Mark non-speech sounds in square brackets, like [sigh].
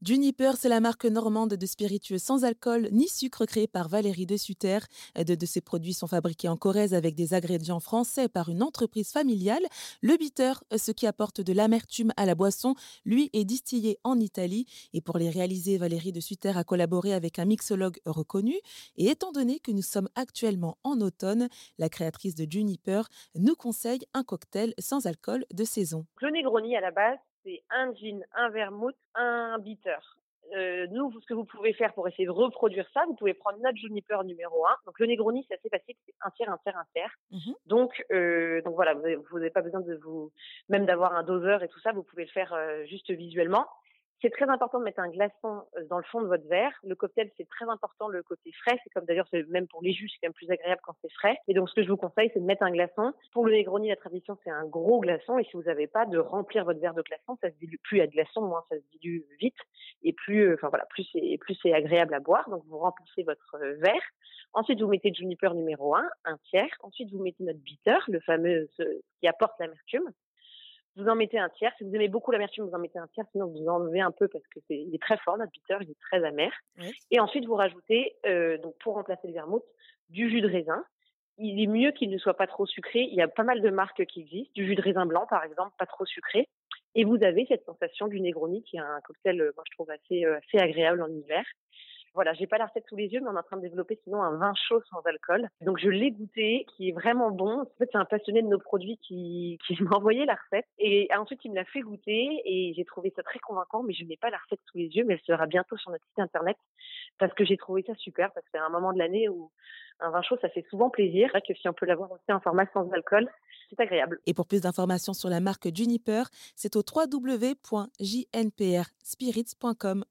Juniper, c'est la marque normande de spiritueux sans alcool ni sucre créée par Valérie de Sutter. Deux de ses produits sont fabriqués en Corrèze avec des ingrédients français par une entreprise familiale. Le bitter, ce qui apporte de l'amertume à la boisson, lui est distillé en Italie. Et pour les réaliser, Valérie de Sutter a collaboré avec un mixologue reconnu. Et étant donné que nous sommes actuellement en automne, la créatrice de Juniper nous conseille un cocktail sans alcool de saison. Le Negroni à la base, c'est un gin, un vermouth, un bitter. Euh, nous, ce que vous pouvez faire pour essayer de reproduire ça, vous pouvez prendre notre juniper numéro 1. Donc le Negroni, c'est assez facile, c'est un tiers, un tiers, un tiers. Mhm. Donc, euh, donc voilà, vous n'avez pas besoin de vous, même d'avoir un doseur et tout ça, vous pouvez le faire euh, juste visuellement. C'est très important de mettre un glaçon euh, dans le fond de votre verre. Le cocktail, c'est très important le côté frais. C'est comme d'ailleurs, même pour les jus, c'est quand même plus agréable quand c'est frais. Et donc, ce que je vous conseille, c'est de mettre un glaçon. Pour le Negroni, la tradition, c'est un gros glaçon. Et si vous n'avez pas, de remplir votre verre de glaçon. Ça se dilue plus à glaçon, moins ça se dilue vite. Et plus, euh, enfin voilà, plus c'est, plus c'est agréable à boire. Donc, vous remplissez votre euh, verre. Ensuite, vous mettez juniper numéro 1, un tiers. Ensuite, vous mettez notre bitter, le fameux, ce qui apporte l'amertume vous en mettez un tiers. Si vous aimez beaucoup l'amertume, vous en mettez un tiers. Sinon, vous enlevez un peu parce que c'est, il est très fort, notre bitter, il est très amer. Et ensuite, vous rajoutez, euh, donc pour remplacer le vermouth, du jus de raisin. Il est mieux qu'il ne soit pas trop sucré. Il y a pas mal de marques qui existent. Du jus de raisin blanc, par exemple, pas trop sucré. Et vous avez cette sensation du Negroni, qui est un cocktail, euh, moi, je trouve assez, euh, assez agréable en hiver. Voilà, j'ai pas la recette sous les yeux, mais on est en train de développer sinon un vin chaud sans alcool. Donc je l'ai goûté, qui est vraiment bon. En fait, c'est un passionné de nos produits qui, qui [laughs] m'a envoyé la recette. Et ensuite, il me l'a fait goûter et j'ai trouvé ça très convaincant, mais je n'ai pas la recette sous les yeux, mais elle sera bientôt sur notre site internet parce que j'ai trouvé ça super, parce que c'est un moment de l'année où un vin chaud, ça fait souvent plaisir. Que si on peut l'avoir aussi en format sans alcool, c'est agréable. Et pour plus d'informations sur la marque Juniper, c'est au www.jnprspirits.com.